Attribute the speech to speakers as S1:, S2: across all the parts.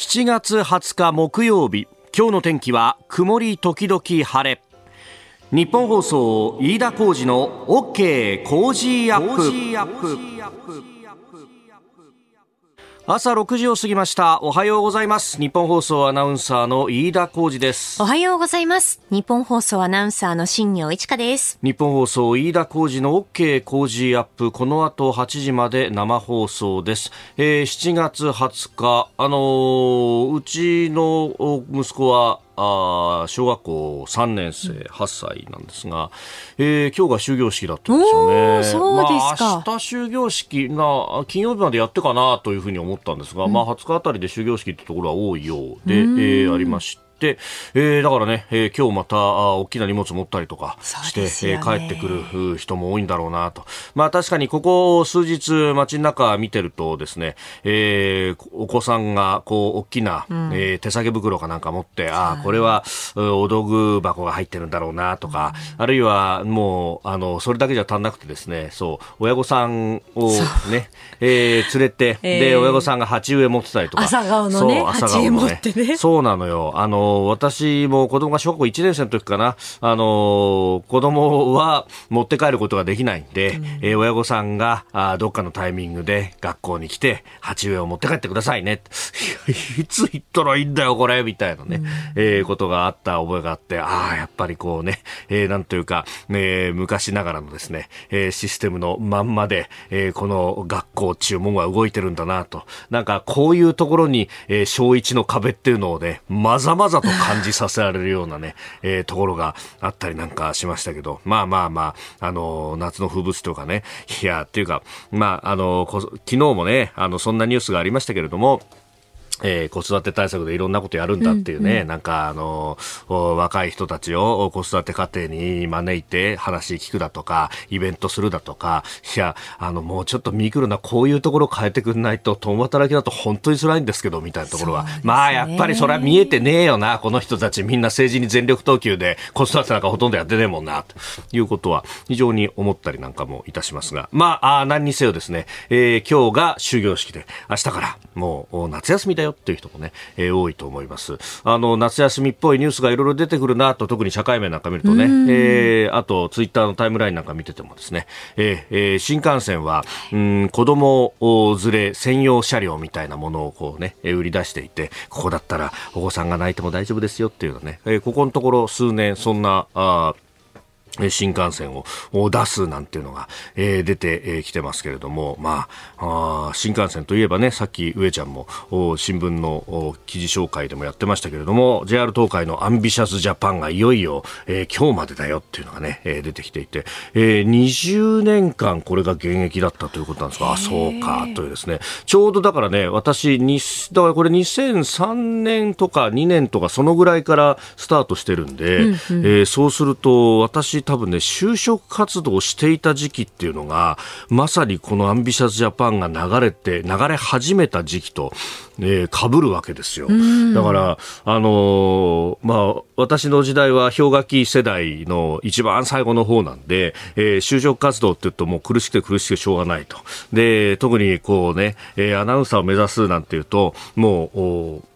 S1: 7月20日木曜日今日の天気は曇り時々晴れ。ニッポン放送飯田浩司の OK Cozy up。朝6時を過ぎました。おはようございます。ニッポン放送アナウンサーの飯田浩司です。
S2: おはようございます。ニッポン放送アナウンサーの新行市佳です。
S1: ニッポン放送飯田浩司の OK Cozy up。この後8時まで生放送です、えー、7月20日。あのー、うちの息子はあ小学校3年生、8歳なんですが、えー、今日が終業式だったんですよね。
S2: そうですか。
S1: まあ、明日終業式が金曜日までやってかなというふうに思ったんですが、うん、まあ20日あたりで終業式ってところは多いようで、えー、ありまして。、えー、だからね、えー、今日またあ大きな荷物持ったりとかして、ねえー、帰ってくる人も多いんだろうなと。まあ確かにここ数日街の中見てるとですね、えー、お子さんがこう大きな、うん、えー、手提げ袋かなんか持って、ああ、これはお道具箱が入ってるんだろうなとか、うん、あるいはもう、あの、それだけじゃ足んなくてですね、そう、親御さんをね、えー、連れて、えー、で、親御さんが鉢植え持ってたりとか。
S2: 朝顔のね、そう朝顔のね。
S1: そうなのよ。あの、私も子供が小学校1年生の時かな、あの子供は持って帰ることができないんで、うん、えー、親御さんがあどっかのタイミングで学校に来て、鉢植えを持って帰ってくださいね。いつ行ったらいいんだよ、これ、みたいなね、うん、えー、ことがあった覚えがあって、ああ、やっぱりこうね、えー、なんというか、えー、昔ながらのですね、えー、システムのまんまで、えー、この学校注文が動いてるんだなと。なんか、こういうところに、えー、小一の壁っていうのをね、まざまざと感じさせられるようなね、えー、ところがあったりなんかしましたけど、まあまあまあ、あの、夏の風物詩とかね、いや、っていうか、まあ、あの、昨日もね、あの、そんなニュースがありましたけれども、えー、子育て対策でいろんなことやるんだっていうね、うんうん、なんかあの、若い人たちを子育て家庭に招いて話聞くだとか、イベントするだとか、いや、あの、もうちょっと見くるな、こういうところ変えてくんないと、共働きだと本当に辛いんですけど、みたいなところは。ね、まあ、やっぱりそれは見えてねえよな、この人たちみんな政治に全力投球で子育てなんかほとんどやってねえもんな、ということは非常に思ったりなんかもいたしますが、まあ、あ何にせよですね、えー、今日が終業式で、明日からもう夏休みだよっていう人もね、えー、多いと思います。あの、夏休みっぽいニュースがいろいろ出てくるなと、特に社会面なんか見るとね、えー、あとツイッターのタイムラインなんか見ててもですね、えー、新幹線は、うん、子供連れ専用車両みたいなものをこうね、売り出していて、ここだったらお子さんが泣いても大丈夫ですよっていうのね、えー、ここのところ数年そんな、あ新幹線を出すなんていうのが、えー、出てきてますけれども、まああ、新幹線といえばね、さっき上ちゃんも新聞の記事紹介でもやってましたけれども、JR 東海のアンビシャスジャパンがいよいよ、えー、今日までだよっていうのがね、えー、出てきていて、えー、20年間これが現役だったということなんですが、あ、そうか、というですね、ちょうどだからね、私、にだからこれ2003年とか2年とかそのぐらいからスタートしてるんで、うんうん、えー、そうすると私多分ね、就職活動をしていた時期っていうのが、まさにこのアンビシャスジャパンが流れて、流れ始めた時期と、えー、被るわけですよ。だから、あのー、まあ、私の時代は氷河期世代の一番最後の方なんで、えー、就職活動って言うともう苦しくて苦しくてしょうがないと。で、特にこうね、えー、アナウンサーを目指すなんていうと、もう、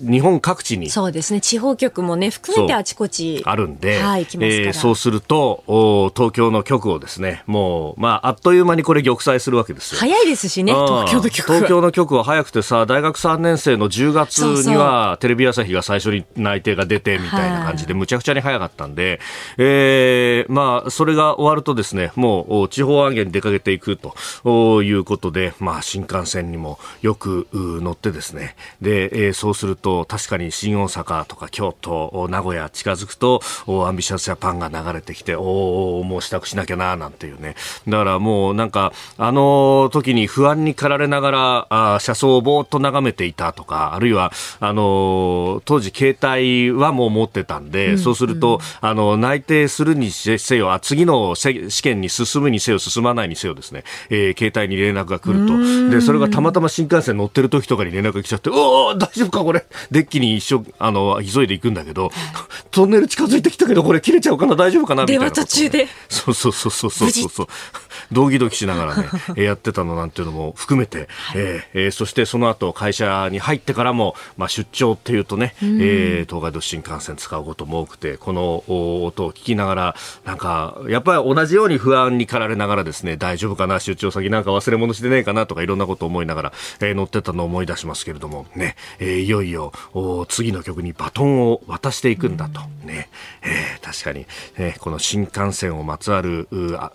S1: 日本各地に。
S2: そうですね。地方局もね含めてあちこち
S1: あるんで、はい、えー、そうするとお東京の局をですねもう、まあ、あっという間にこれ玉砕するわけですよ。
S2: 早いですしね東京の局
S1: 東京の局は早くてさ大学3年生の10月にはテレビ朝日が最初に内定が出てみたいな感じでむちゃくちゃに早かったんで、えー、まあそれが終わるとですねもう地方案件に出かけていくということで、まあ、新幹線にもよく乗ってですね。で、えー、そうするとと確かに新大阪とか京都、名古屋近づくとアンビシャスジャパンが流れてきておおもう支度しなきゃななんていうね。だからもうなんかあの時に不安に駆られながらあ車窓をぼーっと眺めていたとかあるいはあの当時携帯はもう持ってたんで、うん、そうするとあの内定するにせよあ次の試験に進むにせよ進まないにせよですね、えー、携帯に連絡が来ると。でそれがたまたま新幹線乗ってる時とかに連絡が来ちゃっておお大丈夫かこれデッキに一緒、あの、急いで行くんだけど、トンネル近づいてきたけど、これ切れちゃうかな大丈夫かなみたいな。
S2: 電話途中で。
S1: そうそうそうそうそうそう。ドキドキしながらね、やってたのなんていうのも含めて、はい、えー、そしてその後会社に入ってからも、まあ、出張っていうとね、うん、えー、東海道新幹線使うことも多くて、この音を聞きながら、なんか、やっぱり同じように不安に駆られながらですね、大丈夫かな、出張先なんか忘れ物してねえかなとかいろんなことを思いながら、えー、乗ってたのを思い出しますけれども、ね、えー、いよいよ次の曲にバトンを渡していくんだと。ね、えー、確かに、えこの新幹線をまつわる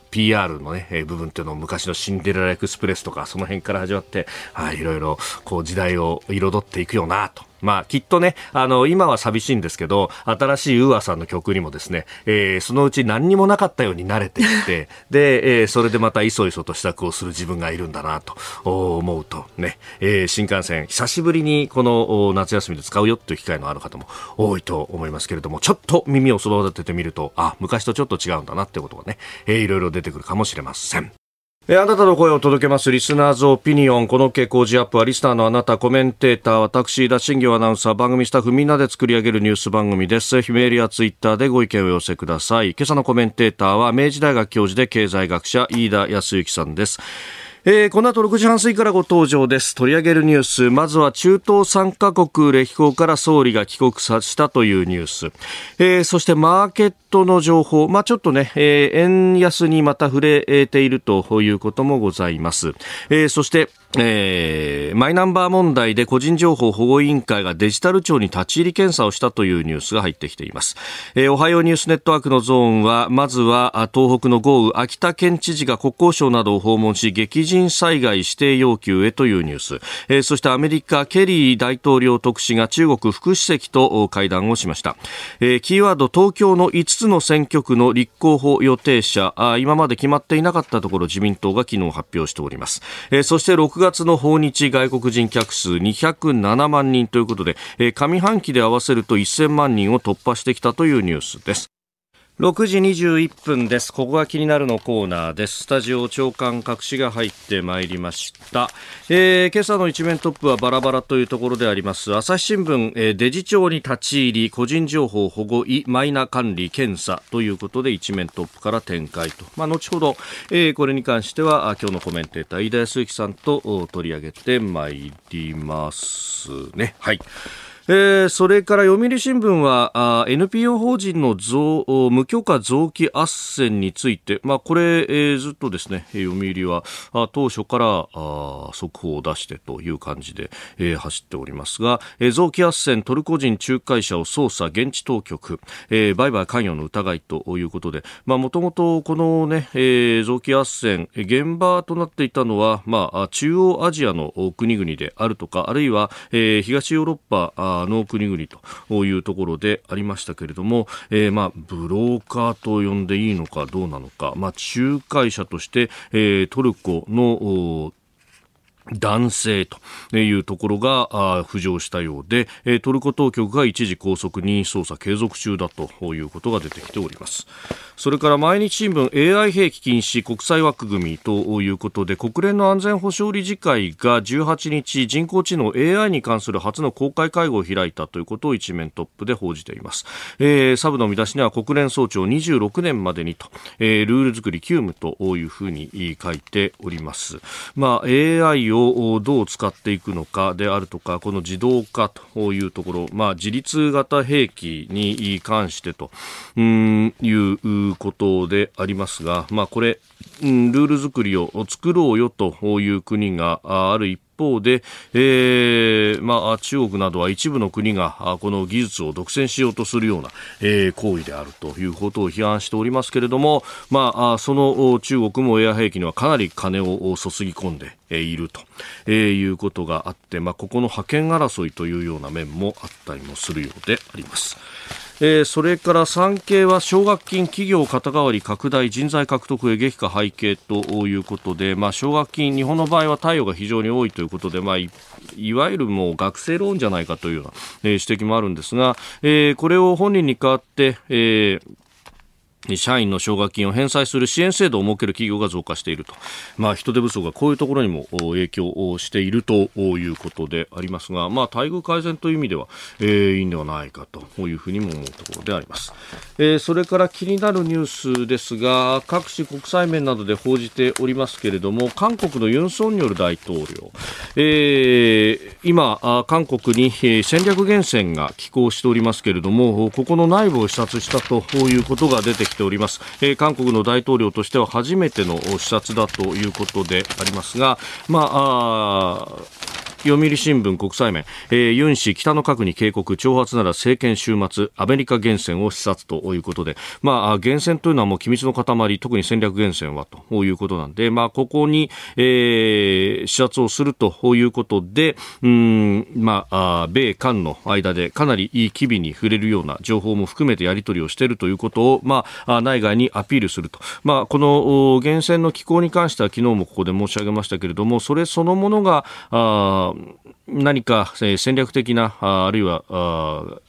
S1: PR のね、え部分っていうのを昔のシンデレラエクスプレスとか、その辺から始まって、はい、いろいろこう時代を彩っていくよなと。まあ、きっとね、あの、今は寂しいんですけど、新しいウーアさんの曲にもですね、えー、そのうち何にもなかったように慣れていって、で、えー、それでまたいそいそと支度をする自分がいるんだなと思うと、ね、えー、新幹線、久しぶりにこの夏休みで使うよっていう機会のある方も多いと思いますけれども、ちょっと耳をそば立ててみると、あ、昔とちょっと違うんだなってことがね、えー、いろいろ出てくるかもしれません。あなたの声を届けますリスナーズオピニオン。この傾向時アップはリスナーのあなた、コメンテーター、私、田新行アナウンサー、番組スタッフみんなで作り上げるニュース番組です。ぜひメールやツイッターでご意見を寄せください。今朝のコメンテーターは明治大学教授で経済学者、飯田康之さんです。えー、この後6時半過ぎからご登場です。取り上げるニュース。まずは中東3カ国歴訪から総理が帰国させたというニュース。えー、そしてマーケットの情報。まあ、ちょっとね、えー、円安にまた触れているということもございます。えー、そして、えー、マイナンバー問題で個人情報保護委員会がデジタル庁に立ち入り検査をしたというニュースが入ってきています。えー、おはようニュースネットワークのゾーンは、まずは東北の豪雨、秋田県知事が国交省などを訪問し、激甚災害指定要求へというニュース。えー、そしてアメリカ、ケリー大統領特使が中国副主席と会談をしました。えー、キーワード、東京の5つつの選挙区の立候補予定者、あ今まで決まっていなかったところ自民党が昨日発表しております。えー、そして6月の訪日外国人客数207万人ということで、えー、上半期で合わせると1000万人を突破してきたというニュースです。6時21分です。ここが気になるのコーナーです。スタジオ長官隠しが入ってまいりました。えー、今朝の一面トップはバラバラというところであります。朝日新聞、えー、デジ庁に立ち入り、個人情報保護意マイナ管理検査ということで一面トップから展開と。まあ、後ほど、えー、これに関しては今日のコメンテーター、飯田康之さんと取り上げてまいりますね。はい。えー、それから読売新聞は NPO 法人の増無許可臓器斡旋について、まあ、これ、えー、ずっとですね読売はあ当初からあ速報を出してという感じで、えー、走っておりますが、えー、臓器斡旋トルコ人仲介者を捜査現地当局、えー、売買関与の疑いということでもともとこの、ねえー、臓器斡旋現場となっていたのは、まあ、中央アジアの国々であるとかあるいは、えー、東ヨーロッパの国々というところでありましたけれども、えー、まあブローカーと呼んでいいのかどうなのか、まあ、仲介者として、えー、トルコの男性というところが浮上したようで、トルコ当局が一時拘束に捜査継続中だということが出てきております。それから毎日新聞 AI 兵器禁止国際枠組みということで国連の安全保障理事会が18日人工知能 AI に関する初の公開会合を開いたということを一面トップで報じています。えー、サブの見出しには国連総長26年までにと、えー、ルール作り急務というふうに書いております。まあ、AI をどう使っていくのかであるとかこの自動化というところ、まあ、自立型兵器に関してということでありますが、まあ、これ、ルール作りを作ろうよという国がある一方方で、えーまあ、中国などは一部の国がこの技術を独占しようとするような、えー、行為であるということを批判しておりますけれども、まあ、その中国もエア兵器にはかなり金を注ぎ込んでいると、いうことがあって、まあ、ここの覇権争いというような面もあったりもするようであります。えー、それから産経は奨学金企業肩代わり拡大人材獲得へ激化背景ということで、まあ、奨学金日本の場合は貸与が非常に多いということで、まあ、いわゆるもう学生ローンじゃないかというような、えー、指摘もあるんですが、えー、これを本人に代わって、えー社員の奨学金を返済する支援制度を設ける企業が増加していると、まあ、人手不足がこういうところにも影響をしているということでありますが、まあ、待遇改善という意味では、えー、いいんではないかというふうにも思うところであります、えー、それから気になるニュースですが各種国際面などで報じておりますけれども韓国のユン・ソンニョル大統領、えー、今、韓国に戦略源泉が寄港しておりますけれどもここの内部を視察したということが出てきております、えー、韓国の大統領としては初めての視察だということでありますが、まあ読売新聞国際面、えー、ユン氏北の核に警告挑発なら政権終末アメリカ源泉を視察ということで、まあ、源泉というのはもう機密の塊特に戦略源泉はということなんで、まあ、ここに、えー、視察をするということでうん、まあ、米韓の間でかなりいい機微に触れるような情報も含めてやり取りをしているということを、まあ、内外にアピールすると、まあ、この源泉の機構に関しては昨日もここで申し上げましたけれどもそれそのものがあ Um. 何か戦略的なあるいは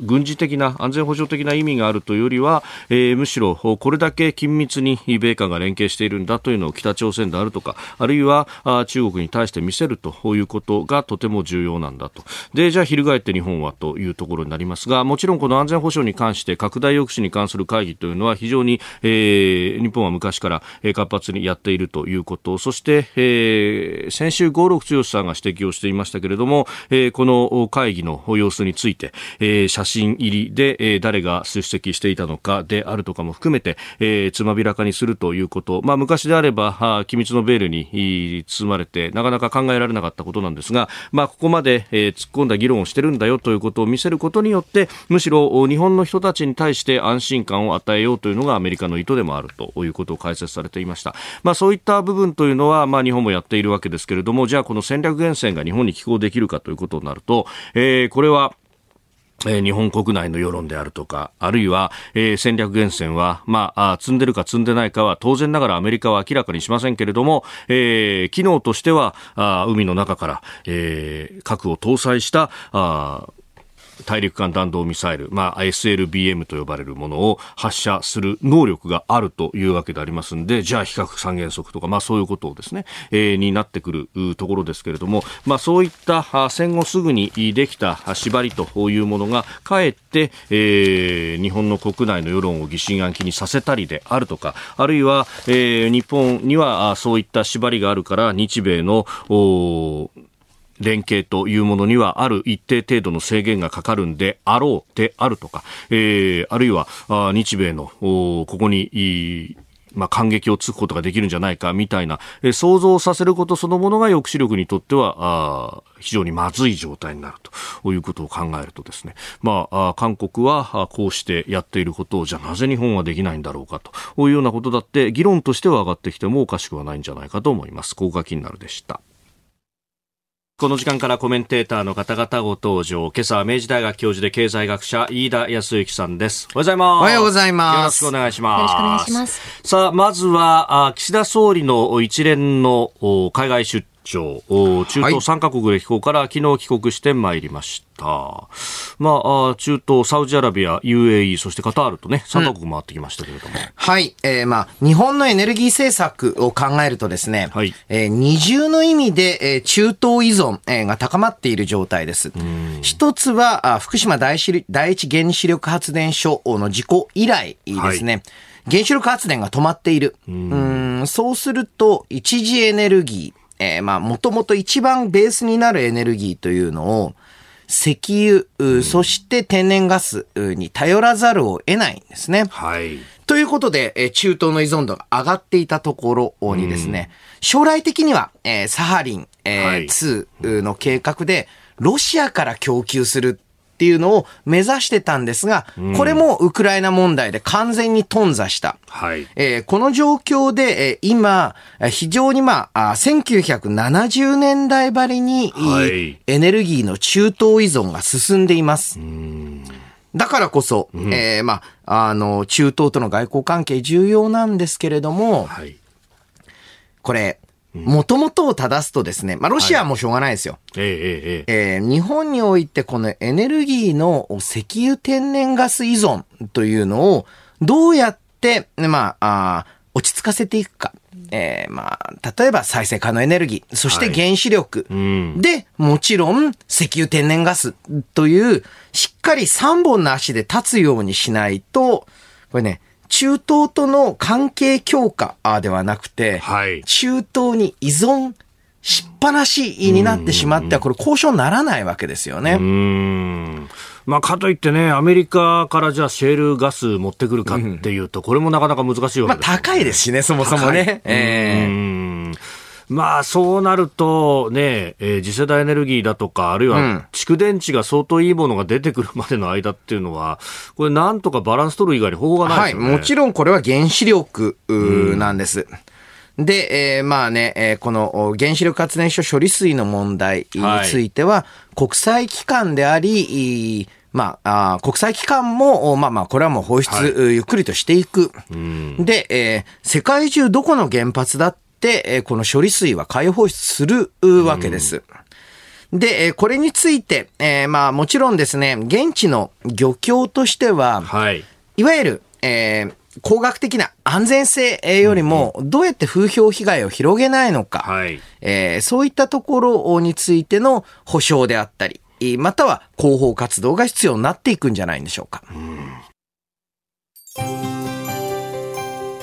S1: 軍事的な安全保障的な意味があるというよりは、えー、むしろこれだけ緊密に米韓が連携しているんだというのを北朝鮮であるとかあるいは中国に対して見せるということがとても重要なんだと。でじゃあ翻って日本はというところになりますがもちろんこの安全保障に関して拡大抑止に関する会議というのは非常に、えー、日本は昔から活発にやっているということ。そして、えー、先週五六剛さんが指摘をしていましたけれども、え、この会議の様子について、え、写真入りで、え、誰が出席していたのかであるとかも含めて、え、つまびらかにするということ、まあ、昔であれば、機密のベールに包まれて、なかなか考えられなかったことなんですが、まあ、ここまで、え、突っ込んだ議論をしてるんだよということを見せることによって、むしろ日本の人たちに対して安心感を与えようというのがアメリカの意図でもあるということを解説されていました。まあ、そういった部分というのは、まあ、日本もやっているわけですけれども、じゃあこの戦略源泉が日本に寄港できるかということになると、えー、これは、え、日本国内の世論であるとか、あるいは、えー、戦略源泉は、まあ積んでるか積んでないかは当然ながらアメリカは明らかにしませんけれども、えー、機能としては、あ海の中から、えー、核を搭載した、あ大陸間弾道ミサイル、まあ、SLBM と呼ばれるものを発射する能力があるというわけでありますんで、じゃあ非核三原則とか、まあそういうことをですね、えー、になってくるところですけれども、まあそういった戦後すぐにできた縛りというものが、かえって、えー、日本の国内の世論を疑心暗鬼にさせたりであるとか、あるいは、えー、日本にはそういった縛りがあるから、日米の、お連携というものにはある一定程度の制限がかかるんであろうであるとか、えー、あるいは日米のここにまあ、感激をつくことができるんじゃないかみたいな、え、想像させることそのものが抑止力にとってはあ非常にまずい状態になるということを考えるとですね、まあ、韓国はこうしてやっていることをじゃあなぜ日本はできないんだろうかというようなことだって議論としては上がってきてもおかしくはないんじゃないかと思います。ここが気になるでした。この時間からコメンテーターの方々ご登場。今朝は明治大学教授で経済学者、飯田康之さんです。おはようございます。
S3: おはようございます。
S1: よろしくお願いします。
S2: よろしくお願いします。
S1: さあ、まずは、岸田総理の一連の海外出張、中東3カ国歴訪から昨日帰国してまいりました。まあ、中東、サウジアラビア、UAE、そしてカタールとね、3カ国回ってきましたけれども。うん、
S3: はい。えー、まあ、日本のエネルギー政策を考えるとですね、はい、えー、二重の意味で、えー、中東依存、えー、が高まっている状態です。一つは、あ福島第一第一原子力発電所の事故以来ですね。はい原子力発電が止まっている。うんそうすると、一次エネルギー、えー、まあ、もともと一番ベースになるエネルギーというのを、石油、うん、そして天然ガスに頼らざるを得ないんですね。
S1: はい。
S3: ということで、え中東の依存度が上がっていたところにですね、うん、将来的には、えー、サハリン、えーはい、2の計画で、ロシアから供給するっていうのを目指してたんですが、これもウクライナ問題で完全に頓挫した。
S1: はい、
S3: えー、この状況で、えー、今、非常にまあ、1970年代ばりに、はい、エネルギーの中東依存が進んでいます。だからこそ、うん、えー、まあ、あの、中東との外交関係重要なんですけれども、はい、これ、もともとを正すとですね、まあ、ロシアもしょうがないですよ。
S1: はい、ええ
S3: ええー、日本においてこのエネルギーの石油天然ガス依存というのをどうやっ、まあ、あ落ち着かせていくか。えー、まあ、例えば再生可能エネルギー、そして原子力、はいうん、で、もちろん石油天然ガスという、しっかり3本の足で立つようにしないと、これね、中東との関係強化ではなくて、はい、中東に依存しっぱなしになってしまっては、これ交渉にならないわけですよね。
S1: まあ、かといってね、アメリカからじゃあシェールガス持ってくるかっていうと、これもなかなか難しいわけです、ね、まあ、
S3: 高いですしね、そもそもね。え
S1: ー、まあ、そうなるとね、えー、次世代エネルギーだとか、あるいは蓄電池が相当いいものが出てくるまでの間っていうのは、これなんとかバランス取る以外に方法がないね。
S3: はい、もちろんこれは原子力なんです。うんで、えー、まあね、えー、この原子力発電所処理水の問題については、はい、国際機関であり、まあ、あ国際機関も、まあまあ、これはもう放出、はい、ゆっくりとしていく。で、えー、世界中どこの原発だって、えー、この処理水は海洋放出するわけです。で、これについて、えー、まあもちろんですね、現地の漁協としては、はい、いわゆる、えー、工学的な安全性よりも、どうやって風評被害を広げないのか、はい、えー、そういったところについての保証であったり、または広報活動が必要になっていくんじゃないんでしょうか。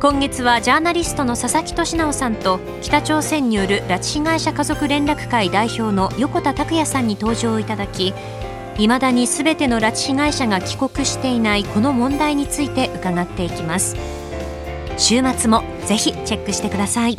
S2: 今月はジャーナリストの佐々木俊尚さんと北朝鮮による拉致被害者家族連絡会代表の横田拓也さんに登場いただきいまだにすべての拉致被害者が帰国していないこの問題について伺っていきます。週末もぜひチェックしてください。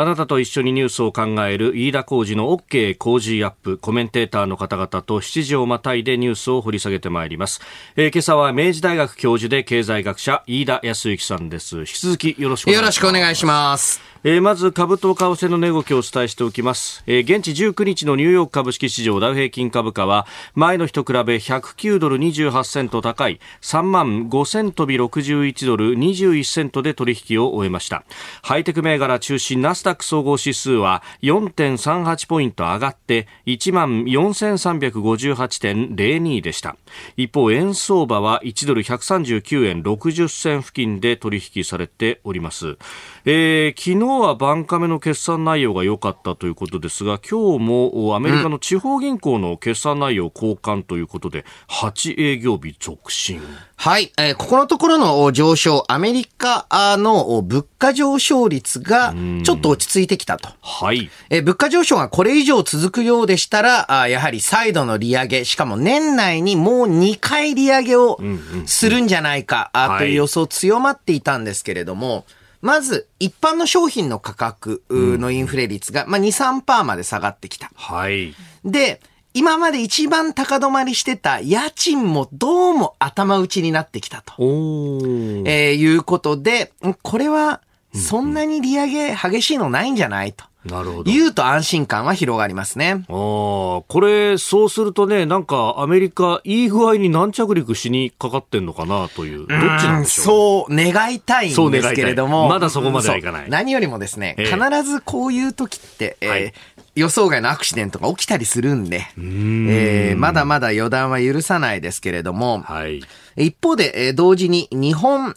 S1: あなたと一緒にニュースを考える飯田浩二の OK 工事アップコメンテーターの方々と7時をまたいでニュースを掘り下げてまいります、えー、今朝は明治大学教授で経済学者飯田康之さんです。引き続きよろしくお願いします。ますえー、まず株と為替の値動きをお伝えしておきます、えー、現地19日のニューヨーク株式市場ダウ平均株価は前の日と比べ109ドル28セント高い3万5000飛び61ドル21セントで取引を終えました。ハイテク銘柄中心ナスダック総合指数は4.38ポイント上がって1万4358.02でした。一方円相場は1ドル139円60銭付近で取引されております。えー、昨日はバンカメの決算内容が良かったということですが、今日もアメリカの地方銀行の決算内容交換ということで、8営業日続伸。
S3: はい、えー、ここのところの上昇、アメリカの物価上昇率がちょっと落ち着いてきたと。
S1: はい。
S3: えー、物価上昇がこれ以上続くようでしたら、あやはり再度の利上げ、しかも年内にもう2回利上げをするんじゃないか、という予想強まっていたんですけれども、はいまず、一般の商品の価格のインフレ率が、まあ、2、3%まで下がってきた。
S1: はい。
S3: で、今まで一番高止まりしてた家賃もどうも頭打ちになってきたと。えー、いうことで、これはそんなに利上げ激しいのないんじゃないと。
S1: なるほど。
S3: 言うと安心感は広がりますね。
S1: ああ、これ、そうするとね、なんかアメリカ、いい具合に軟着陸しにかかってんのかなという、どっちなんでし
S3: ょう？そう、願いたいんですけれども。
S1: まだそこまではいかない。
S3: 何よりもですね、えー、必ずこういう時って、えー、はい予想外のアクシデントが起きたりするんで、んえー、まだまだ予断は許さないですけれども、はい、一方で、えー、同時に日本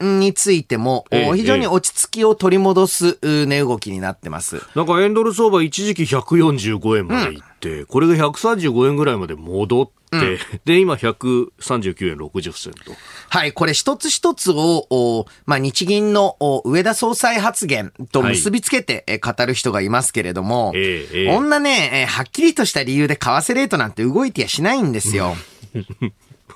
S3: 円についても、はい、非常に落ち着きを取り戻す値動きになってます。
S1: なんか円ドル相場一時期145円までいって、うん、これが135円ぐらいまで戻って、うん、で、今139円60銭と。
S3: はい、これ一つ一つを、まあ、日銀の上田総裁発言と結びつけて語る人がいますけれども、はい、えー、こんなね、はっきりとした理由で為替レートなんて動いてやしないんですよ。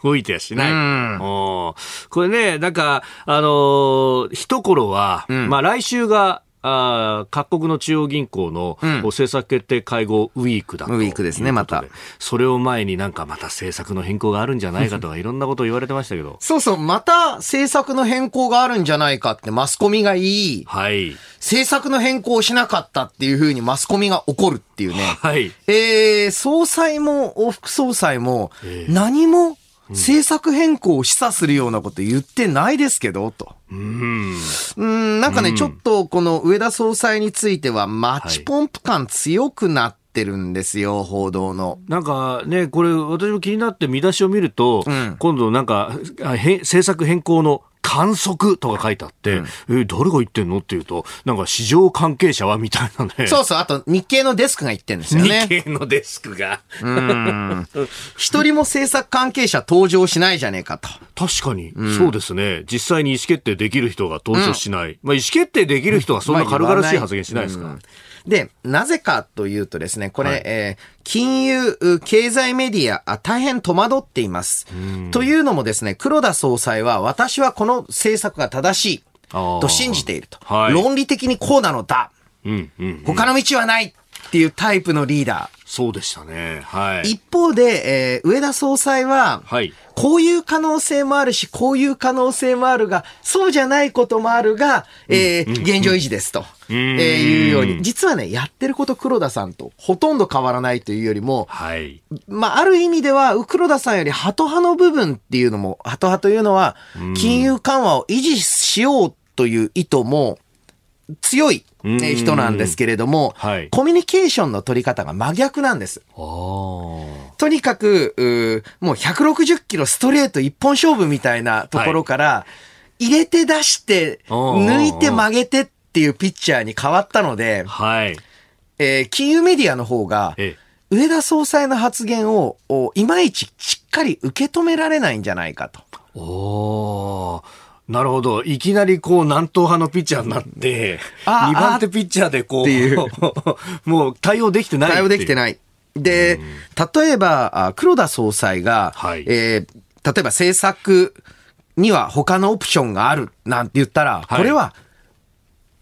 S1: 動いてやしない。うん、これね、なんか、あのー、一頃は、うん、まあ来週があ各国の中央銀行の、うん、政策決定会合ウィークだと
S3: ウィークですね、また。
S1: それを前になんかまた政策の変更があるんじゃないかとか、いろんなことを言われてましたけど。
S3: そうそう、また政策の変更があるんじゃないかってマスコミが言い、
S1: はい。
S3: 政策の変更をしなかったっていうふうにマスコミが怒るっていうね。
S1: はい。
S3: えー、総裁も副総裁も、何も政策変更を示唆するようなこと言ってないですけど、と。
S1: うん。
S3: うん、なんかね、ちょっとこの上田総裁については、マッチポンプ感強くなって、てるんですよ、報道の。
S1: なんかね、これ、私も気になって見出しを見ると、うん、今度なんか、政策変更の観測とか書いてあって、うん、え、誰が言ってんのっていうと、なんか市場関係者はみたいなね。
S3: そうそう、あと日経のデスクが言ってんですよね。
S1: 日経のデスクが。
S3: うん。一人も政策関係者登場しないじゃねえかと。
S1: 確かに、うん、そうですね。実際に意思決定できる人が登場しない。うん、まあ意思決定できる人はそんな軽々しい発言しないですか、まあ
S3: で、なぜかというとですね、これ、はい、えー、金融、経済メディア、大変戸惑っています。というのもですね、黒田総裁は、私はこの政策が正しいと信じていると。はい、論理的にこうなのだ。
S1: うんうんうん、
S3: 他の道はないっていうタイプのリーダー。
S1: そうでしたね。はい。
S3: 一方で、えー、上田総裁は、はい。こういう可能性もあるし、こういう可能性もあるが、そうじゃないこともあるが、えー、うん、現状維持ですと、えー、いうように、実はね、やってること黒田さんとほとんど変わらないというよりも、
S1: はい。
S3: まあ、ある意味では、黒田さんよりハト派の部分っていうのも、ハト派というのは、金融緩和を維持しようという意図も強い人なんですけれども、はい、コミュニケーションの取り方が真逆なんです。とにかく、もう160キロストレート一本勝負みたいなところから、はい、入れて出して、抜いて曲げてっていうピッチャーに変わったので、
S1: はい、
S3: えー、金融メディアの方が、上田総裁の発言をいまいちしっかり受け止められないんじゃないかと。
S1: おなるほど。いきなりこう、南東派のピッチャーになって、2番手ピッチャーでこう、う。もう対応できてない
S3: 対応できてない。で、例えば、黒田総裁が、はい、えー、例えば政策には他のオプションがあるなんて言ったら、これは、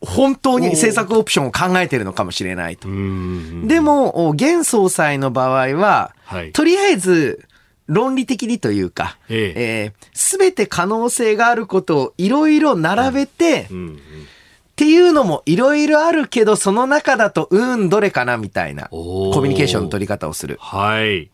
S3: 本当に政策オプションを考えてるのかもしれないと。でも、現総裁の場合は、はい、とりあえず、論理的にというか、す、ええー、べ、て可能性があることをいろいろ並べて、うんうんうんっていうのもいろいろあるけど、その中だと、うん、どれかなみたいな、コミュニケーションの取り方をする。
S1: はい。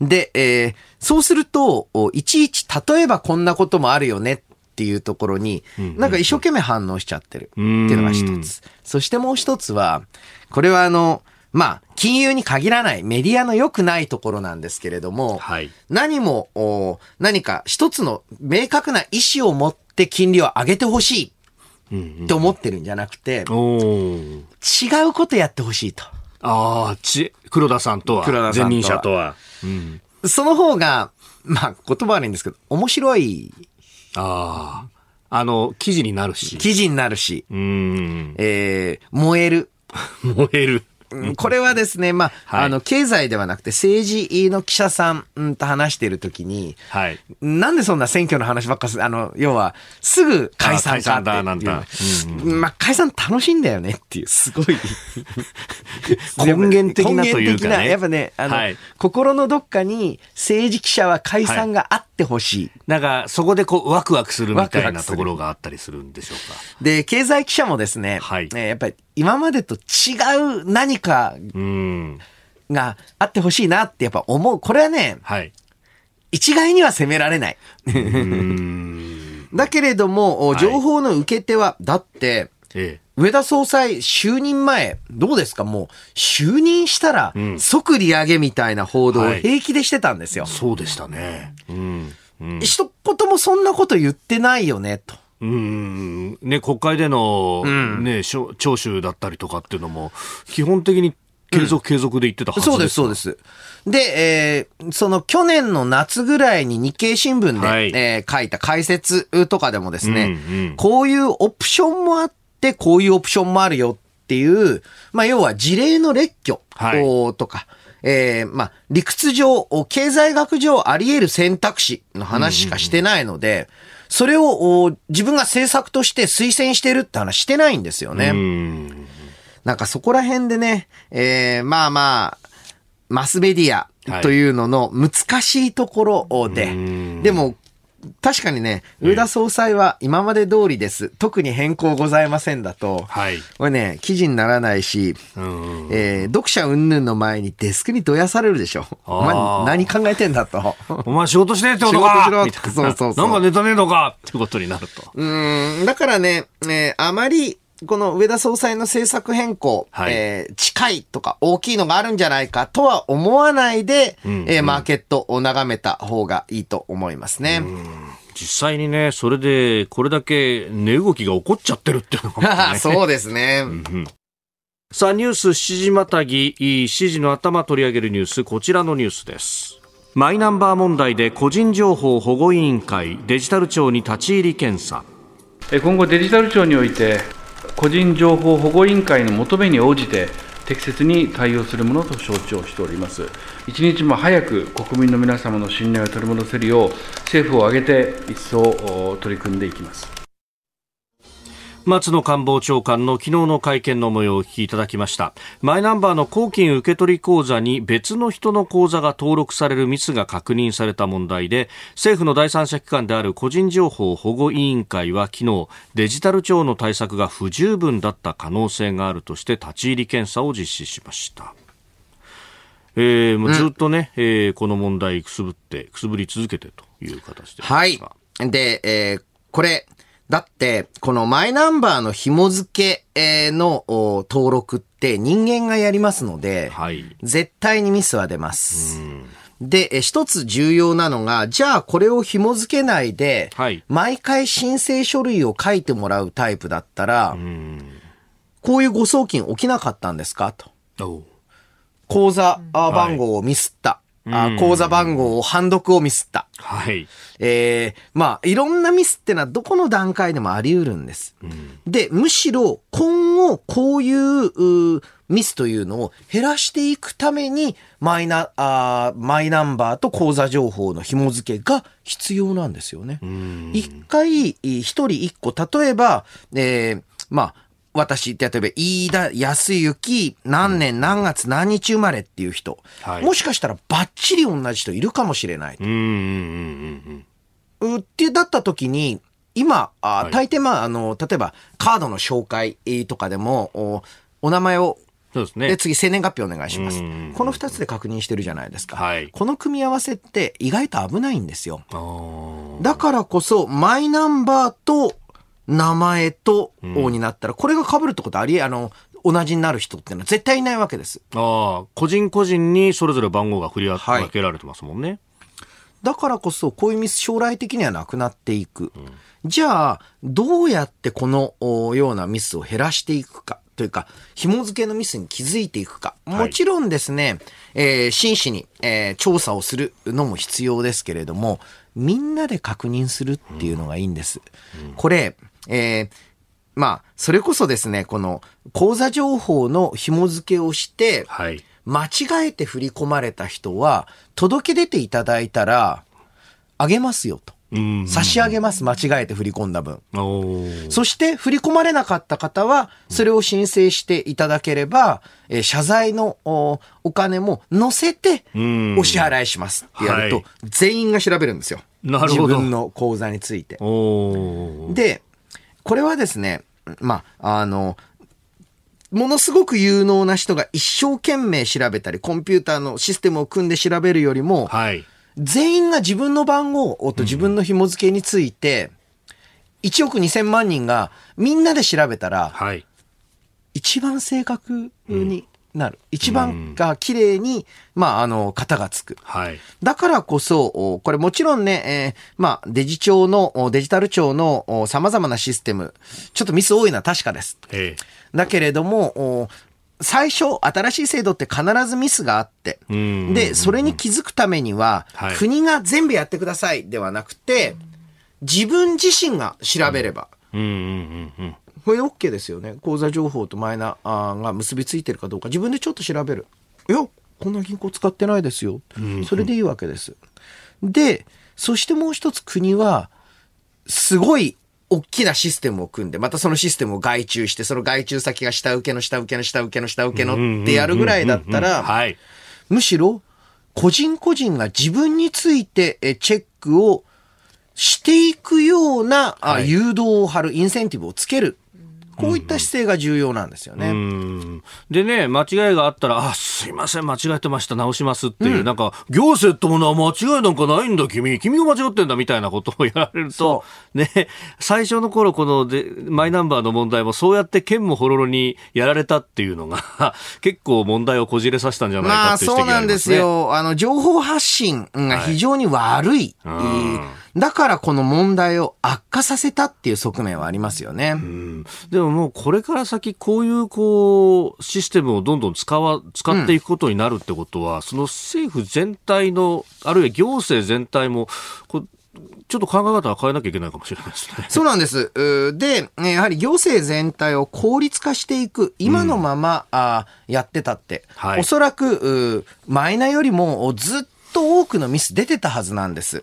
S3: で、えー、そうすると、いちいち、例えばこんなこともあるよねっていうところに、なんか一生懸命反応しちゃってるっていうのが一つ。そしてもう一つは、これはあの、まあ、金融に限らないメディアの良くないところなんですけれども、はい、何も、何か一つの明確な意思を持って金利を上げてほしいって思ってるんじゃなくて、
S1: 違
S3: うことやってほしいと。
S1: ああ、ち、黒田さんとは、黒田前任者とは。
S3: うん、その方が、まあ、言葉悪いんですけど、面白い。
S1: ああ。あの、記事になるし。
S3: 記事になるし。
S1: うん。
S3: えー、燃える。
S1: 燃える。
S3: これはですね、まあ、はい、あの、経済ではなくて政治の記者さんと話しているときに、
S1: はい。
S3: なんでそんな選挙の話ばっかすあの、要は、すぐ解散かっていう。まあ、解散楽しいんだよねっていう、すごい
S1: 根源的なというか、ね、
S3: やっぱね、あの、はい、心のどっかに政治記者は解散があってほしい。はい、
S1: なんか、そこでこう、ワクワクするみたいなところがあったりするんでしょうか。
S3: で、経済記者もですね、はい。やっぱり今までと違う何かがあってほしいなってやっぱ思う。これはね、
S1: はい、
S3: 一概には責められない。だけれども、情報の受け手は、だって、ええ、上田総裁就任前、どうですか？もう、就任したら、即利上げみたいな報道を平気でしてたんですよ。はい、
S1: そうでしたね。うん。
S3: うん、一言もそんなこと言ってないよね、と。
S1: うん。ね、国会での、ね、聴取だったりとかっていうのも、基本的に継続継続で言ってたはずです、
S3: そうです、そうです。で、えー、その去年の夏ぐらいに日経新聞で、はい、えー、書いた解説とかでもですね、うんうん、こういうオプションもあって、こういうオプションもあるよっていう、まあ要は事例の列挙とか、はいえー、まあ、理屈上、経済学上あり得る選択肢の話しかしてないので、うんうんうん、それを自分が政策として推薦してるって話してないんですよね。なんかそこら辺でね、えー、まあまあ、マスメディアというのの難しいところで、はい、でも確かにね、上田総裁は今まで通りです。特に変更ございませんだと、はい、これね、記事にならないし、えー、読者云々の前にデスクにどやされるでしょ。お前何考えてんだと。
S1: お前仕事してってことか仕事しろそうそうそう。なんかネタねえのかってことになると。
S3: うん、だからね、えー、あまり、この上田総裁の政策変更、はい、えー、近いとか大きいのがあるんじゃないかとは思わないで、うんうん、えー、マーケットを眺めた方がいいと思いますね。
S1: 実際にね、それでこれだけ値動きが起こっちゃってるっていうのが、
S3: ね、そうですね。うん
S1: うんさあ、ニュース7時またぎ、7時の頭取り上げるニュース、こちらのニュースです。マイナンバー問題で個人情報保護委員会、デジタル庁に立ち入り検査。
S4: 今後デジタル庁において、個人情報保護委員会の求めに応じて、適切に対応するものと承知をしております。一日も早く国民の皆様の信頼を取り戻せるよう、政府を挙げて一層取り組んでいきます。
S1: 松野官房長官の昨日の会見の模様をお聞きいただきました。マイナンバーの公金受取口座に別の人の口座が登録されるミスが確認された問題で政府の第三者機関である個人情報保護委員会は昨日デジタル庁の対策が不十分だった可能性があるとして立ち入り検査を実施しました。えー、もうずっとね、うん、えー、この問題くすぶって、くすぶり続けてという形で
S3: はい。で、えー、これ、だって、このマイナンバーの紐付けの登録って人間がやりますので、はい、絶対にミスは出ます。で、一つ重要なのが、じゃあこれを紐付けないで、はい、毎回申請書類を書いてもらうタイプだったら、こういう誤送金起きなかったんですか？と。口座番号をミスった。あ口座番号を判読をミスった。はい。えー、まあ、いろんなミスってのはどこの段階でもあり得るんです。うん、で、むしろ今後こういうミスというのを減らしていくために、マイナ、あマイナンバーと口座情報の紐付けが必要なんですよね。一回、一人一個、例えば、えー、まあ、私、例えば、飯田康之、何年何月何日生まれっていう人、はい、もしかしたらバッチリ同じ人いるかもしれない。うんうんうんうん。うってだった時に、今、あ、はい、大抵まあ、あの、例えば、カードの紹介とかでも、おお名前をそうですね。で、次、生年月日お願いします。この二つで確認してるじゃないですか。はい。この組み合わせって意外と危ないんですよ。だからこそ、マイナンバーと名前と王になったら、これが被るってことあり、あの、同じになる人っていうのは絶対いないわけです。
S1: ああ、個人個人にそれぞれ番号が振り分けられてますもんね。はい、
S3: だからこそ、こういうミス将来的にはなくなっていく。うん、じゃあ、どうやってこのようなミスを減らしていくか。というか、紐付けのミスに気づいていくか。もちろんですね、はい、えー、真摯に、えー、調査をするのも必要ですけれども、みんなで確認するっていうのがいいんです。うんうん、これ、えー、まあ、それこそですね、この口座情報の紐付けをして、はい、間違えて振り込まれた人は、届け出ていただいたら、あげますよと。差し上げます。間違えて振り込んだ分。そして振り込まれなかった方は、それを申請していただければ、えー、謝罪のお金も乗せてお支払いしますってやると、全員が調べるんですよ。なるほど。自分の口座について。で、これはですね、まあ、あの、ものすごく有能な人が一生懸命調べたり、コンピューターのシステムを組んで調べるよりも、はい、全員が自分の番号と自分の紐付けについて、1億2000万人がみんなで調べたら、はい、一番正確になる。一番が綺麗に、まあ、あの、型がつく。はい。だからこそ、これもちろんね、えー、まあ、デジ庁の、デジタル庁の様々なシステム、ちょっとミス多いのは確かです。えー、だけれども、最初、新しい制度って必ずミスがあって、で、それに気づくためには、はい、国が全部やってくださいではなくて、自分自身が調べれば、うんうんうんうんこれ OK ですよね。口座情報とマイナーが結びついてるかどうか自分でちょっと調べる。いや、こんな銀行使ってないですよ。それでいいわけです。で、そしてもう一つ国は、すごい大きなシステムを組んで、またそのシステムを外注して、その外注先が下請けの下請けの下請けの下請けのってやるぐらいだったら、むしろ個人個人が自分についてチェックをしていくような、誘導を張る、インセンティブをつけるこういった姿勢が重要なんですよね。
S1: でね、間違いがあったら、あ、すいません、間違えてました、直しますっていう、うん、なんか、行政ってものは間違いなんかないんだ、君。君が間違ってんだ、みたいなことを やられると、ね、最初の頃、こので、マイナンバーの問題も、そうやって剣もほろろにやられたっていうのが、結構問題をこじれさせたんじゃないかっていう指摘がありますね。まあ、そうなんですよ。
S3: あの、情報発信が非常に悪い。はいだからこの問題を悪化させたっていう側面はありますよね。
S1: でももうこれから先こういうこうシステムをどんどん使わ使っていくことになるってことは、うん、その政府全体のあるいは行政全体もこちょっと考え方は変えなきゃいけないかもしれないですね。
S3: そうなんです。で、やはり行政全体を効率化していく、今のまま、うん、あやってたって、はい、おそらくマイナよりもずっとと多くのミス出てたはずなんです。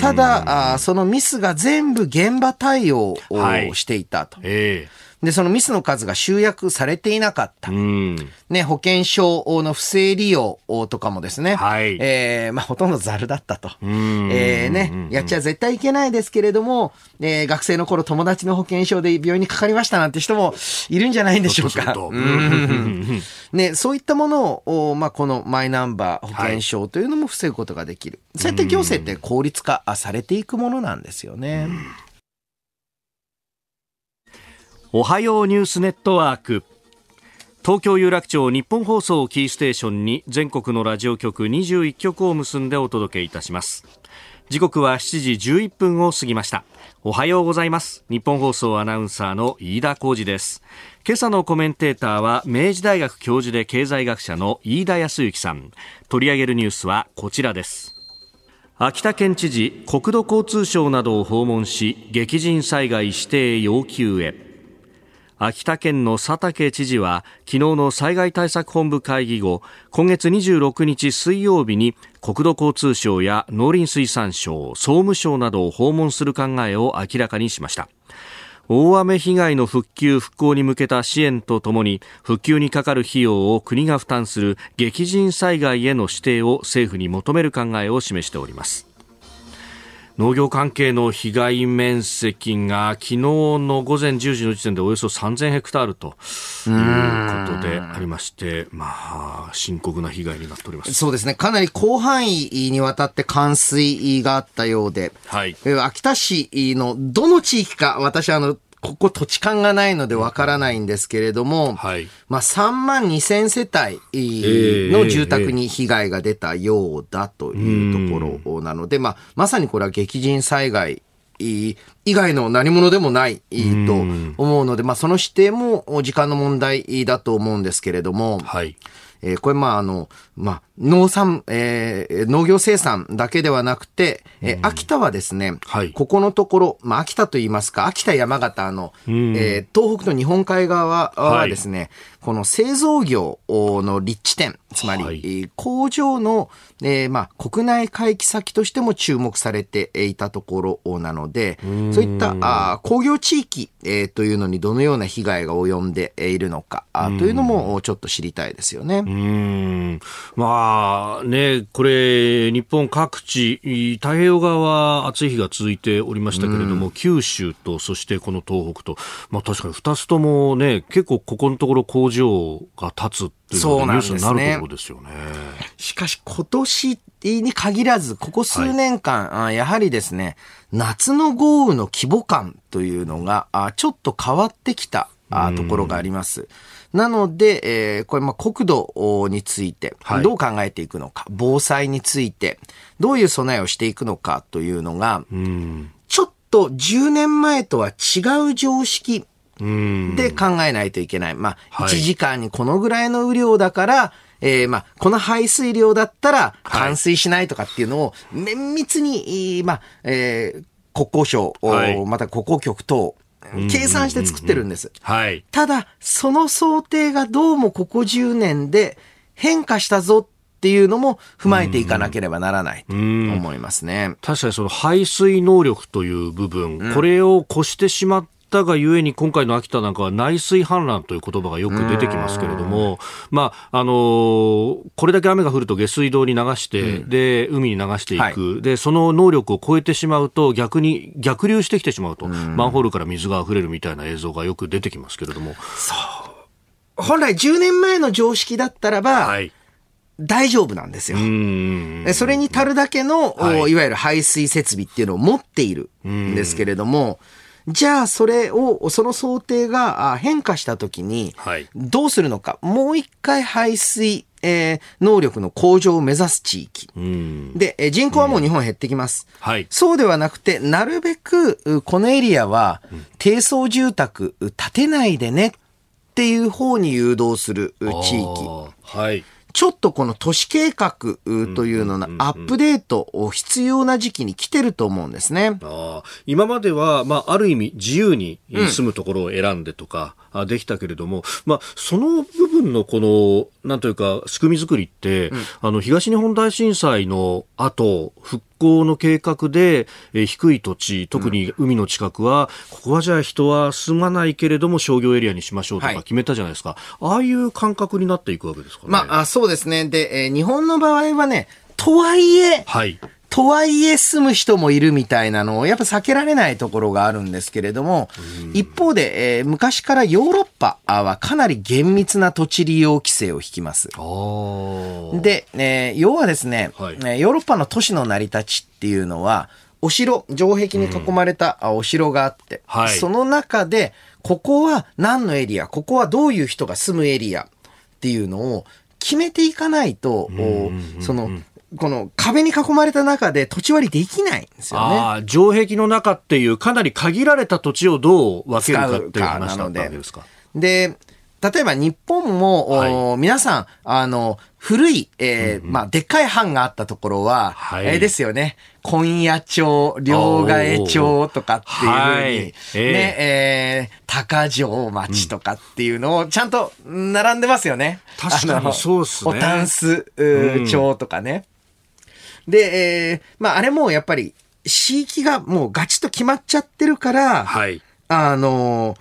S3: ただあ、そのミスが全部現場対応をしていたと。はいえーで、そのミスの数が集約されていなかった。ね、保険証の不正利用とかもですね、はい、えー、まあ、ほとんどザルだったと。えー、ね、やっちゃ絶対いけないですけれども、えー、学生の頃友達の保険証で病院にかかりましたなんて人もいるんじゃないんでしょうか。ね、そういったものを、まあ、このマイナンバー保険証というのも防ぐことができる。はい、そうやって行政って効率化されていくものなんですよね。
S1: おはようニュースネットワーク。東京有楽町日本放送キーステーションに全国のラジオ局21局を結んでお届けいたします。時刻は7時11分を過ぎました。おはようございます。日本放送アナウンサーの飯田浩二です。今朝のコメンテーターは明治大学教授で経済学者の飯田康之さん。取り上げるニュースはこちらです。秋田県知事国土交通省などを訪問し激甚災害指定要求へ。秋田県の佐竹知事は昨日の災害対策本部会議後今月26日水曜日に国土交通省や農林水産省総務省などを訪問する考えを明らかにしました。大雨被害の復旧復興に向けた支援とともに復旧にかかる費用を国が負担する激甚災害への指定を政府に求める考えを示しております。農業関係の被害面積が昨日の午前10時の時点でおよそ3000ヘクタールということでありまして、まあ、深刻な被害になっております。
S3: そうですね。かなり広範囲にわたって冠水があったようで、はい、秋田市のどの地域か、私あの、ここ土地勘がないのでわからないんですけれども、はい、まあ3万2千世帯の住宅に被害が出たようだというところなので、まあまさにこれは激甚災害以外の何者でもないと思うので、まあその指定も時間の問題だと思うんですけれども、はい、えー、これまああの、まあ農産、えー、農業生産だけではなくて、えー、秋田はですね、はい、ここのところ、まあ、秋田と言いますか、秋田山形の、えー、東北の日本海側はですね、はい、この製造業の立地点、つまり、はい、工場の、えー、まあ、国内回帰先としても注目されていたところなので、そういったあ工業地域、えー、というのにどのような被害が及んでいるのかあというのもちょっと知りたいですよね。
S1: うん。まああね、これ、日本各地、太平洋側は暑い日が続いておりましたけれども、うん、九州と、そしてこの東北と、まあ確かに2つともね、結構ここのところ工場が立つっていうのがニュースになるところですよね。
S3: しかし今年に限らず、ここ数年間、はい、やはりですね、夏の豪雨の規模感というのが、ちょっと変わってきたところがあります。うんなので、えー、これ、まあ、国土について、どう考えていくのか、はい、防災について、どういう備えをしていくのかというのが、ちょっと10年前とは違う常識で考えないといけない。まあ、1時間にこのぐらいの雨量だから、えー、まあ、この排水量だったら冠水しないとかっていうのを綿密に、まあ、えー、国交省、はい、また国交局等、計算して作ってるんです。はい。ただ、その想定がどうもここ10年で変化したぞっていうのも踏まえていかなければならないと思いますね。
S1: 確かにその排水能力という部分、うん、これを越してしまったがゆえに今回の秋田なんかは内水氾濫という言葉がよく出てきますけれども、まあ、あのー、これだけ雨が降ると下水道に流して、うん、で、海に流していく、はい、で、その能力を超えてしまうと逆に逆流してきてしまうと、マンホールから水が溢れるみたいな映像がよく出てきますけれども。
S3: そう。本来10年前の常識だったらば、はい。大丈夫なんですよ。それに足るだけの、はい、いわゆる排水設備っていうのを持っているんですけれども、じゃあそれを、その想定が変化したときに、どうするのか、もう一回排水、えー、能力の向上を目指す地域。で、え人口はもう日本減ってきます、はい。そうではなくて、なるべく、このエリアは、低層住宅建てないでねっていう方に誘導する地域。はい。ちょっとこの都市計画というののアップデートを必要な時期に来てると思うんですね。
S1: あ今までは、まあ、ある意味自由に住むところを選んでとか、できたけれども、まあ、その部分のこの、なんというか、仕組み作りって、うん、あの、東日本大震災の後、復興の計画で、え低い土地、特に海の近くは、ここはじゃあ人は住まないけれども商業エリアにしましょうとか決めたじゃないですか。はい、ああいう感覚になっていくわけですかね。
S3: まあ、そうですね。で、えー、日本の場合はね、とはいえ、はい、とはいえ住む人もいるみたいなのをやっぱ避けられないところがあるんですけれども、一方で、えー、昔からヨーロッパはかなり厳密な土地利用規制を引きます。で、えー、要はですね、はい、ヨーロッパの都市の成り立ちっていうのは、お城、城壁に囲まれたお城があって、うんはい、その中で、ここは何のエリア、ここはどういう人が住むエリアっていうのを決めていかないと、その、この壁に囲まれた中で土地割りできないんですよね。あ
S1: あ、城壁の中っていうかなり限られた土地をどう分けるかっていう話だったわけですか？
S3: で、例えば日本も、はい、皆さん、あの、古い、えー、うんうん、まあ、でっかい藩があったところは、はい、えー、ですよね。今夜町、両替町とかっていうふうに、はい、ね、えー、高城町とかっていうのをちゃんと並んでますよね。
S1: 確かにそうっすね。
S3: おたんす町とかね。で、えー、まあ、あれもやっぱり、地域がもうガチッと決まっちゃってるから、はい。あの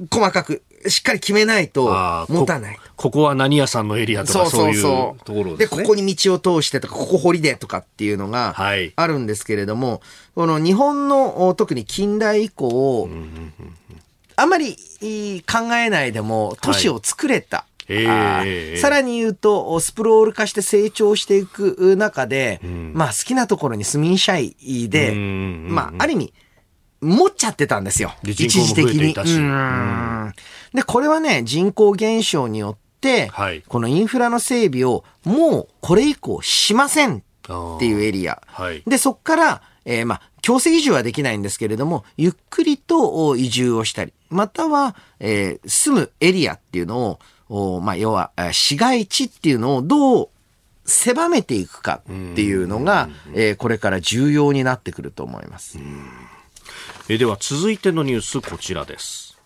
S3: ー、細かく、しっかり決めないと持たない。
S1: ここは何屋さんのエリアとかそういうところ
S3: ですね。で、ここに道を通してとか、ここ堀でとかっていうのがあるんですけれども、はい、この日本の特に近代以降、あんまり考えないでも都市を作れた。はいえー、さらに言うと、スプロール化して成長していく中で、うん、まあ好きなところに住みんしゃいで、まあある意味、持っちゃってたんですよ。一時的に。で、これはね、人口減少によって、はい、このインフラの整備をもうこれ以降しませんっていうエリア。はい、で、そこから、えー、まあ、強制移住はできないんですけれども、ゆっくりと移住をしたり、または、えー、住むエリアっていうのを、まあ、要は、市街地っていうのをどう狭めていくかっていうのが、えー、これから重要になってくると思います。
S1: えでは続いてのニュースこちらです。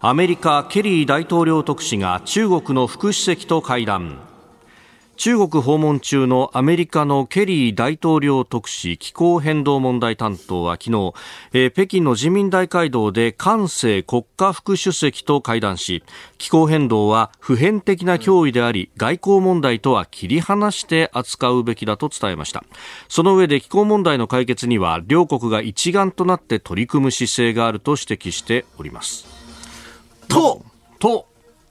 S1: アメリカケリー大統領特使が中国の副主席と会談。中国訪問中のアメリカのケリー大統領特使気候変動問題担当は昨日、えー、北京の人民大会堂で関西国家副主席と会談し気候変動は普遍的な脅威であり外交問題とは切り離して扱うべきだと伝えました。その上で気候問題の解決には両国が一丸となって取り組む姿勢があると指摘しております。
S3: とと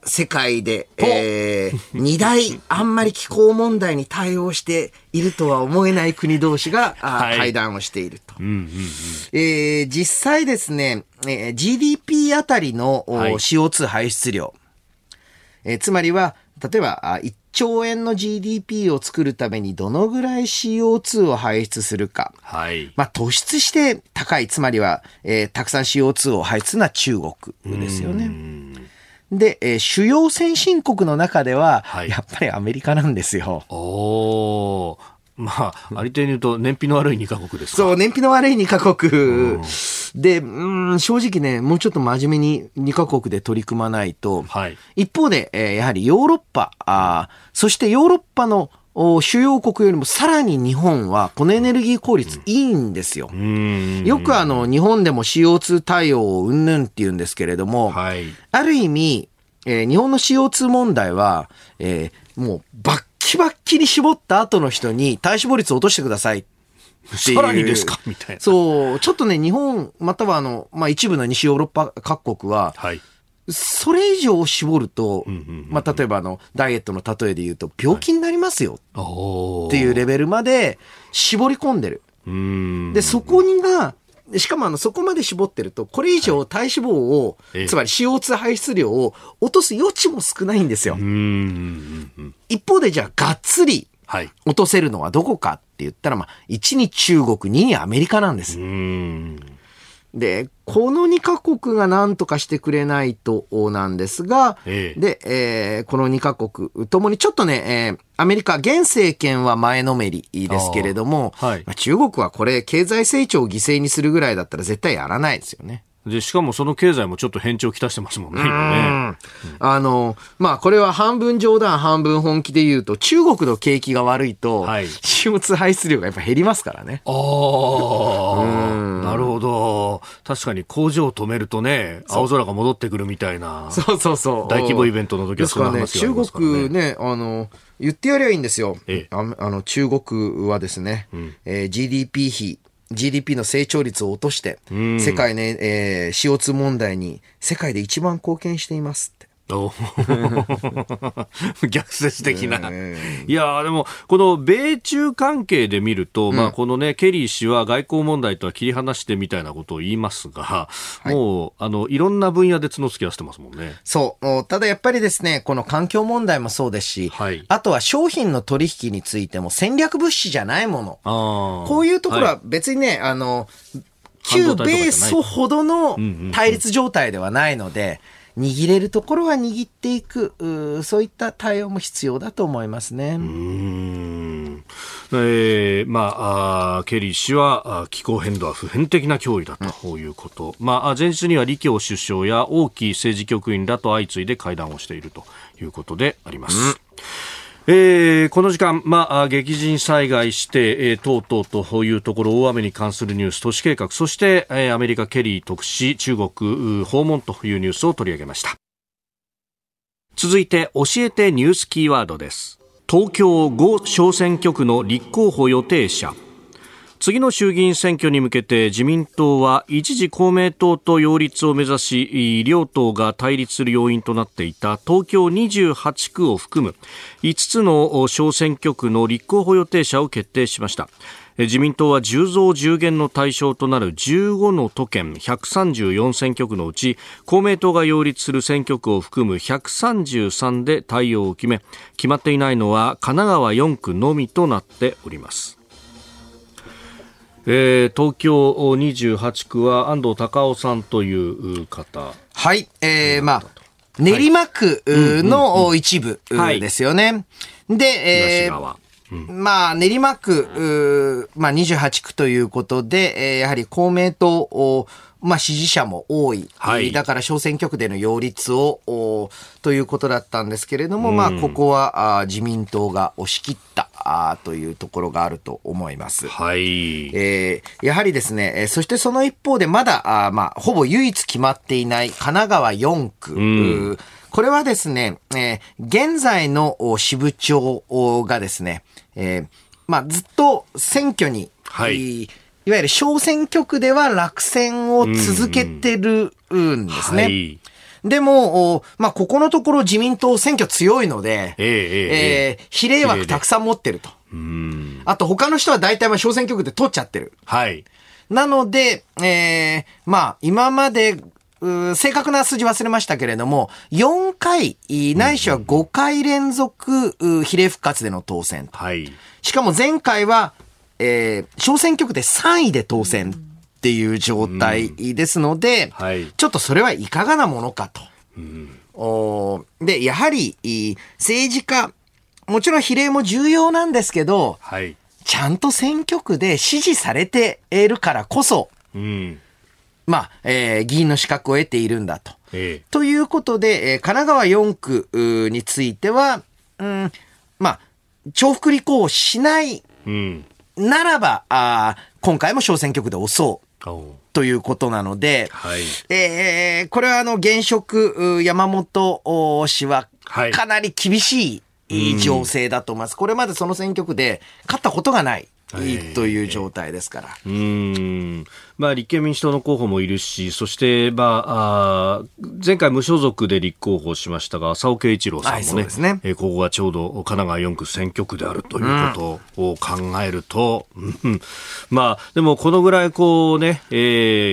S3: 世界で、えー、二大あんまり気候問題に対応しているとは思えない国同士が、はい、会談をしていると。え実際ですね、えー、GDP あたりの、はい、CO2 排出量、えー、つまりは、例えば1兆円の GDP を作るためにどのぐらい CO2 を排出するか。はい。まあ突出して高い、つまりは、えー、たくさん CO2 を排出するのは中国ですよね。で、えー、主要先進国の中では、はい、やっぱりアメリカなんですよ。
S1: おまあ、ありていに言うと、燃費の悪い2カ国です
S3: か？そう、燃費の悪い2カ国、うん、で、うん、正直ね、もうちょっと真面目に2カ国で取り組まないと、はい、一方で、えー、やはりヨーロッパあ、そしてヨーロッパの主要国よりもさらに日本はこのエネルギー効率いいんですよ。よくあの日本でも CO2 対応をうんぬんって言うんですけれども、はい、ある意味、えー、日本の CO2 問題は、えー、もうバッキバッキに絞った後の人に体脂肪率を落としてください
S1: さらにですか？みたいな。
S3: そう、ちょっとね、日本、またはあの、まあ、一部の西ヨーロッパ各国は、はい、それ以上絞ると、まあ、例えばあの、ダイエットの例えで言うと、病気になりますよ。っていうレベルまで絞り込んでる。で、そこにが、しかもあの、そこまで絞ってると、これ以上体脂肪を、はい、つまり CO2 排出量を落とす余地も少ないんですよ。一方でじゃあ、がっつり落とせるのはどこかって言ったら、まあ、1に中国、2にアメリカなんです。で、この2カ国が何とかしてくれないとなんですが、ええ、で、えー、この2カ国ともにちょっとね、えー、アメリカ、現政権は前のめりですけれども、はい、まあ、中国はこれ経済成長を犠牲にするぐらいだったら絶対やらないですよね。
S1: で、しかもその経済もちょっと変調をきたしてますもんね、今
S3: ね。あの、まあ、これは半分冗談、半分本気で言うと、中国の景気が悪いと、はい、CO2 排出量がやっぱ減りますからね。あ
S1: あ、なるほど。確かに工場を止めるとね、青空が戻ってくるみたいな。
S3: そうそうそう。
S1: 大規模イベントの時はそんな
S3: 話がありますからね。中国ね、あの、言ってやりゃいいんですよ。ええ、ああの中国はですね、うん、えー、GDP 比 GDP の成長率を落として、世界ね、えー、CO2 問題に世界で一番貢献していますって。
S1: 逆説的な。いやでも、この米中関係で見ると、うん、まあ、このね、ケリー氏は外交問題とは切り離してみたいなことを言いますが、はい、もう、あの、いろんな分野で角突き合わせてますもんね。
S3: そう。ただやっぱりですね、この環境問題もそうですし、はい、あとは商品の取引についても戦略物資じゃないもの。こういうところは別にね、はい、あの、旧米ソほどの対立状態ではないので、握れるところは握っていくそういった対応も必要だと思いますね。うん
S1: えー、まあケリー氏は気候変動は普遍的な脅威だということ、うん、まあ、前日には李強首相や王毅政治局員らと相次いで会談をしているということであります。うんえー、この時間、まあ、激甚災害して、えー、とうとうというところ、大雨に関するニュース、都市計画、そして、えー、アメリカ、ケリー特使、中国訪問というニュースを取り上げました。続いて、教えてニュースキーワードです。東京5小選挙区の立候補予定者。次の衆議院選挙に向けて自民党は一時公明党と擁立を目指し両党が対立する要因となっていた東京28区を含む5つの小選挙区の立候補予定者を決定しました。自民党は10増10減の対象となる15の都県134選挙区のうち公明党が擁立する選挙区を含む133で対応を決め決まっていないのは神奈川4区のみとなっております。えー、東京28区は安藤隆夫さんという方。
S3: はい、えー、まあ、練馬区の一部ですよね。で、えー、うん、まあ、練馬区、まあ、28区ということで、えー、やはり公明党、まあ、支持者も多い。はい、だから小選挙区での擁立を、ということだったんですけれども、うん、まあ、ここはあ自民党が押し切ったあというところがあると思います。はい。えー、やはりですね、そしてその一方でまだ、あまあ、ほぼ唯一決まっていない神奈川4区。うんこれはですね、えー、現在の支部長がですね、えー、まあ、ずっと選挙に、はい、いわゆる小選挙区では落選を続けてるんですね。うんはいでも、まあ、ここのところ自民党選挙強いので、えー、えー、比例枠たくさん持ってると。あと他の人は大体まあ小選挙区で取っちゃってる。はい。なので、えー、まあ、今まで正確な数字忘れましたけれども、4回、ないしは5回連続、比例復活での当選。はい。しかも前回は、えー、小選挙区で3位で当選っていう状態ですので、うん。はい、ちょっとそれはいかがなものかと。うん、おで、やはり、政治家、もちろん比例も重要なんですけど、はい、ちゃんと選挙区で支持されているからこそ、うん。まあ、えー、議員の資格を得ているんだと。ええ、ということで、えー、神奈川4区については、うん、まあ、重複立候補しないならば、あ今回も小選挙区で押そう。ということなので、はい、えー、これはあの、現職、山本氏は、かなり厳しい情勢だと思います。これまでその選挙区で勝ったことがない。という状態ですから。
S1: うんまあ、立憲民主党の候補もいるし、そして、まあ、あ前回無所属で立候補しましたが、浅尾慶一郎さんもね、はい、ね。えー、ここがちょうど神奈川4区選挙区であるということを考えると、うん、まあ、でもこのぐらいこうね、え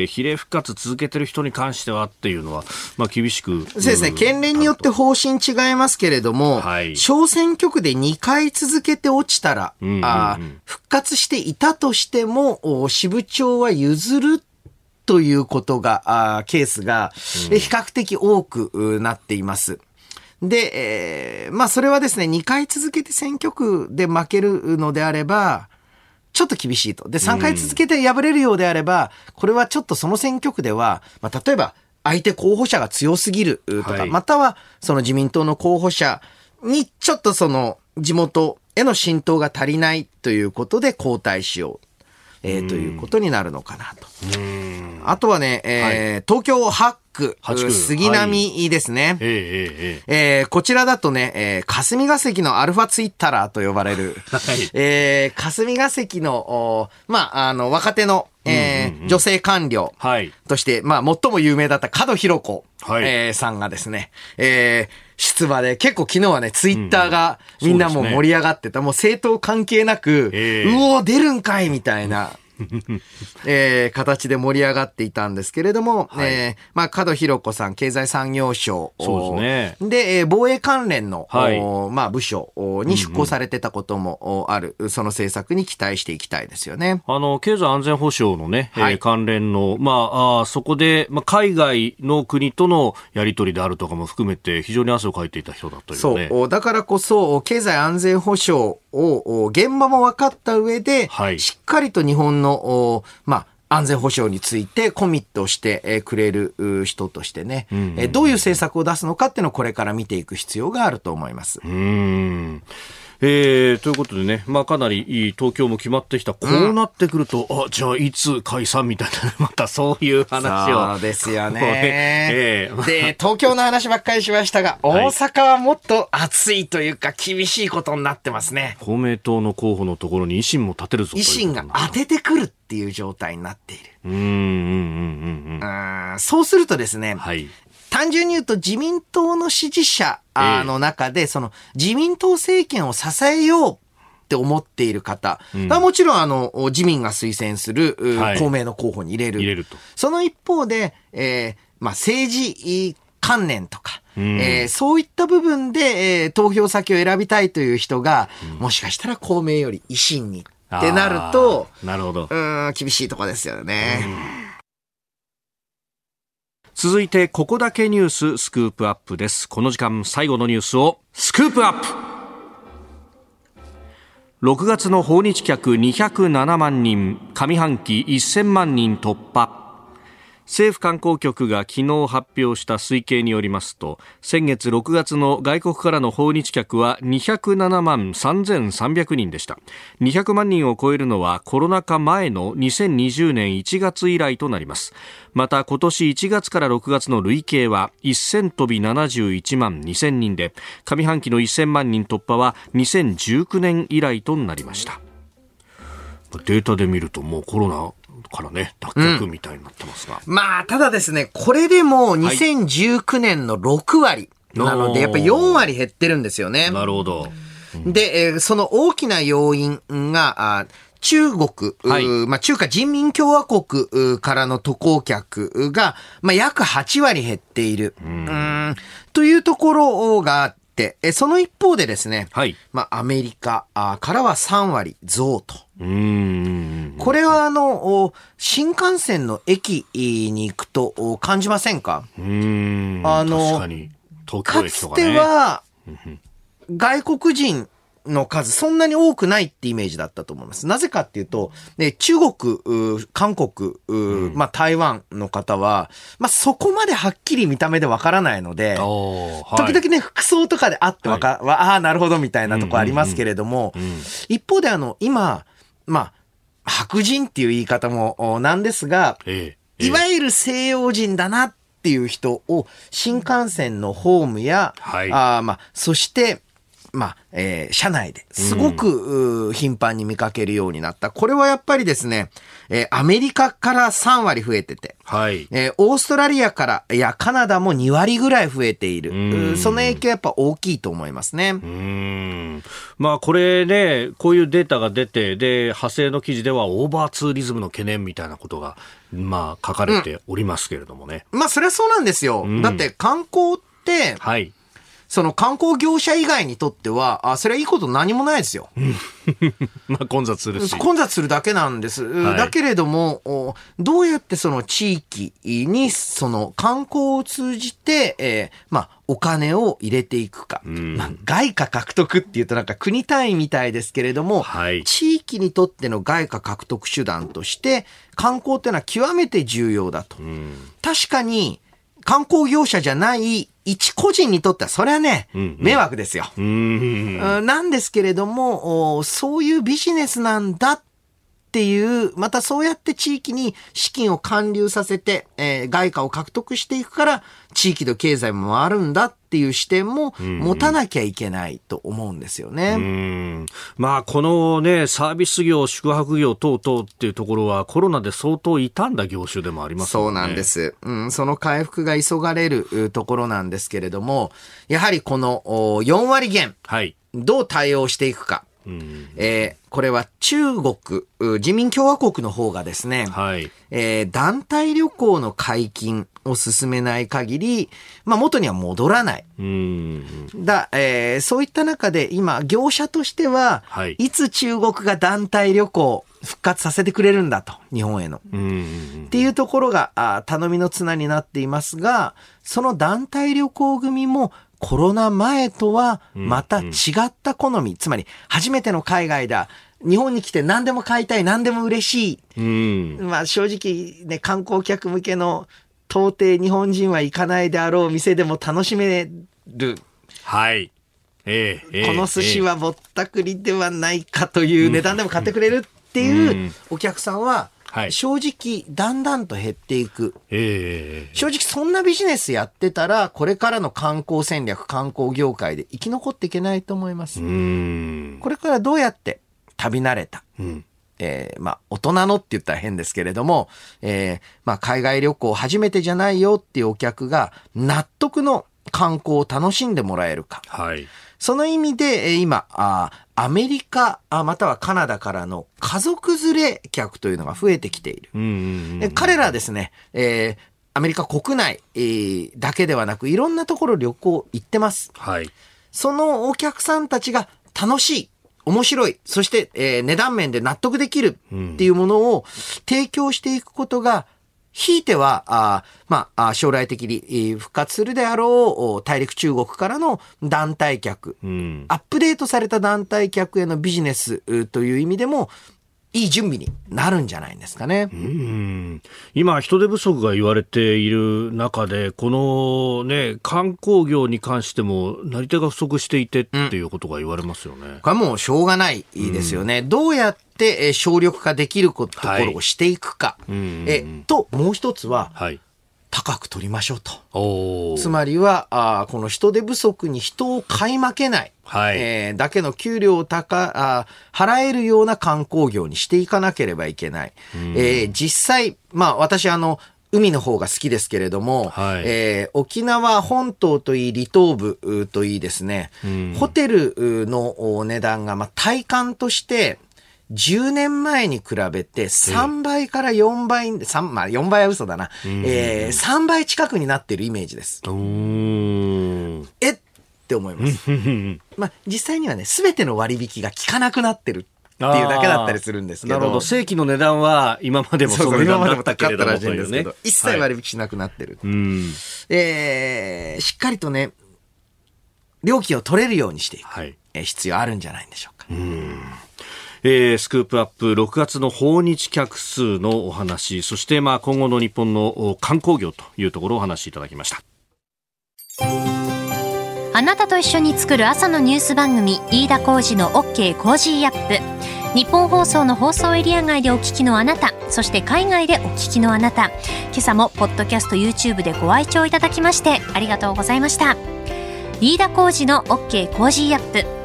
S1: ー、比例復活続けてる人に関してはっていうのは、まあ、厳しく。
S3: そうですね、県連によって方針違いますけれども、はい、小選挙区で2回続けて落ちたら、うんうんうん、あ復活していたとしても、支部長は譲るということが、あケースが、比較的多くなっています。で、えー、まあそれはですね、2回続けて選挙区で負けるのであれば、ちょっと厳しいと。で、3回続けて敗れるようであれば、これはちょっとその選挙区では、まあ例えば相手候補者が強すぎるとか、はい、またはその自民党の候補者にちょっとその地元への浸透が足りないということで交代しよう。えー、ということになるのかなと。あとはね、えー、はい、東京8区、杉並ですね。はい、えー、えー、こちらだとね、えー、霞が関のアルファツイッターと呼ばれる、はい、えー、霞が関の、まあ、あの、若手の、えー、女性官僚として、まあ、最も有名だった角弘子、はい、えー、さんがですね、えー、出馬で、結構昨日はね、ツイッターがみんなも盛り上がってた。もう政党関係なく、うお出るんかいみたいな。えー、形で盛り上がっていたんですけれども、はい、えー、まあ、門博子さん、経済産業省。そうですね。で、えー、防衛関連の、はい、まあ、部署に出向されてたこともある、うんうん、その政策に期待していきたいですよね。
S1: あの、経済安全保障のね、はい、えー、関連の、まあ、あそこで、まあ、海外の国とのやり取りであるとかも含めて、非常に汗をかいていた人だというね。
S3: そう。だからこそ、経済安全保障を、現場も分かった上で、はい、しっかりと日本の、まあ、安全保障についてコミットしてくれる人としてね、うんうん、どういう政策を出すのかっていうのをこれから見ていく必要があると思います。
S1: うんえー、ということでね、まあ、かなり東京も決まってきた。こうなってくると、うん、あ、じゃあいつ解散みたいな、またそういう話
S3: を。そうですよね。えー、で、東京の話ばっかりしましたが、大阪はもっと暑いというか厳しいことになってますね。
S1: 公明党の候補のところに維新も立てるぞ
S3: 維新が当ててくるっていう状態になっている。うん、うん、うん、うん。そうするとですね、はい、単純に言うと自民党の支持者の中で、その自民党政権を支えようって思っている方、うん、もちろんあの自民が推薦する、公明の候補に入れる。入れると。その一方で、えー、まあ政治観念とか、うん、えー、そういった部分で、えー、投票先を選びたいという人が、うん、もしかしたら公明より維新にってなると、
S1: なるほど。
S3: うん、厳しいとこですよね。うん
S1: 続いてここだけニューススクープアップです。この時間最後のニュースをスクープアップ。6月の訪日客207万人上半期1000万人突破。政府観光局が昨日発表した推計によりますと先月6月の外国からの訪日客は207万3300人でした。200万人を超えるのはコロナ禍前の2020年1月以来となります。また今年1月から6月の累計は1000飛び71万2000人で上半期の1000万人突破は2019年以来となりました。データで見るともうコロナからね、脱却みたいになってますが。
S3: うん、まあ、ただですね、これでも2019年の6割なので、やっぱり4割減ってるんですよね。
S1: なるほど。
S3: で、えー、その大きな要因が、あ中国、はい、まあ、中華人民共和国からの渡航客が、まあ、約8割減っている。うん、というところがて、その一方でですね、はい、まあ、アメリカからは3割増と。うん。これはあの、新幹線の駅に行くと感じませんか？うん。
S1: あの、か
S3: かつては、外国人の数、そんなに多くないってイメージだったと思います。なぜかっていうと、ね、中国、韓国、うん、まあ台湾の方は、まあそこまではっきり見た目でわからないので、はい、時々ね、服装とかであってわか、はい、ああ、なるほどみたいなとこありますけれども、うんうんうん、一方であの、今、まあ、白人っていう言い方もなんですが、ええ、いわゆる西洋人だなっていう人を新幹線のホームや、はい、あまあ、そして、まあ、えー、社内ですごく、頻繁に見かけるようになった。これはやっぱりですね、えー、アメリカから3割増えてて、はい。えー、オーストラリアから、いや、カナダも2割ぐらい増えている。その影響やっぱ大きいと思いますね。う
S1: ん。まあ、これね、こういうデータが出て、で、派生の記事ではオーバーツーリズムの懸念みたいなことが、まあ、書かれておりますけれどもね。
S3: うん、まあ、それはそうなんですよ。だって観光って、はい。その観光業者以外にとっては、あ、それはいいこと何もないですよ。
S1: まあ混雑するし。
S3: 混雑するだけなんです。はい、だけれども、どうやってその地域に、その観光を通じて、えー、まあ、お金を入れていくか。まあ、外貨獲得っていうとなんか国単位みたいですけれども、はい、地域にとっての外貨獲得手段として、観光っていうのは極めて重要だと。確かに、観光業者じゃない一個人にとっては、それはね、迷惑ですよ。なんですけれども、そういうビジネスなんだっていう、またそうやって地域に資金を還流させて、えー、外貨を獲得していくから、地域の経済も回るんだっていう視点も持たなきゃいけないと思うんですよね。
S1: まあ、このね、サービス業、宿泊業等々っていうところはコロナで相当傷んだ業種でもありますね。
S3: そうなんです。うん、その回復が急がれるところなんですけれども、やはりこの4割減、はい、どう対応していくか。えー、これは中国、人民共和国の方がですね、はい、えー、団体旅行の解禁を進めない限り、まあ、元には戻らない。だ、えー、そういった中で今、業者としては、はい、いつ中国が団体旅行復活させてくれるんだと、日本への。っていうところがあ頼みの綱になっていますが、その団体旅行組もコロナ前とはまた違った好み、うんうん、つまり初めての海外だ。日本に来て何でも買いたい、何でも嬉しい。うん、まあ正直ね、観光客向けの到底日本人は行かないであろう店でも楽しめる。
S1: はい。
S3: ええー、この寿司はぼったくりではないかという値段でも買ってくれるっていうお客さんは、はい、正直、だんだんと減っていく。えー、正直、そんなビジネスやってたら、これからの観光戦略、観光業界で生き残っていけないと思います。これからどうやって旅慣れた。うんえー、まあ、大人のって言ったら変ですけれども、えー、まあ、海外旅行初めてじゃないよっていうお客が納得の観光を楽しんでもらえるか。はい。その意味で、今、あアメリカ、またはカナダからの家族連れ客というのが増えてきている。彼らはですね、えー、アメリカ国内、えー、だけではなく、いろんなところ旅行行ってます。はい。そのお客さんたちが楽しい、面白い、そして、えー、値段面で納得できるっていうものを提供していくことがひいては、あまあ、将来的に復活するであろう大陸中国からの団体客、うん、アップデートされた団体客へのビジネスという意味でも、いい準備になるんじゃないですかね。う
S1: ん今、人手不足が言われている中で、このね、観光業に関しても、なり手が不足していてっていうことが言われますよね。うん、
S3: これはもうしょうがないですよね。うん、どうやって、え省力化できるところをしていくか。はい、えと、もう一つは、はい高く取りましょうと。つまりはあ、この人手不足に人を買い負けない。はい、えー、だけの給料を高あ払えるような観光業にしていかなければいけない。えー、実際、まあ私あの、海の方が好きですけれども、はい、えー、沖縄本島といい、離島部といいですね、ホテルの値段が、まあ、体感として、10年前に比べて3倍から4倍、3まあ4倍は嘘だな、えー、3倍近くになってるイメージです。えっ？て思います。まあ実際にはね、すべての割引が効かなくなってる。っていうだけだったりするんですけど。なるほど。
S1: 正規の値段は今までもそ
S3: う今までも高かったらしいんですけど、ね、一切割引しなくなってる。はい、えー、しっかりとね、料金を取れるようにしていく。はい必要あるんじゃないんでしょうか。うん
S1: えー、スクープアップ6月の訪日客数のお話そしてまあ今後の日本の観光業というところをお話しいただきました。
S2: あなたと一緒に作る朝のニュース番組飯田浩二の OK コージーアップ。ニッポン放送の放送エリア外でお聞きのあなたそして海外でお聞きのあなた。今朝もポッドキャスト YouTube でご愛聴いただきましてありがとうございました。飯田浩司の OK Cozy up。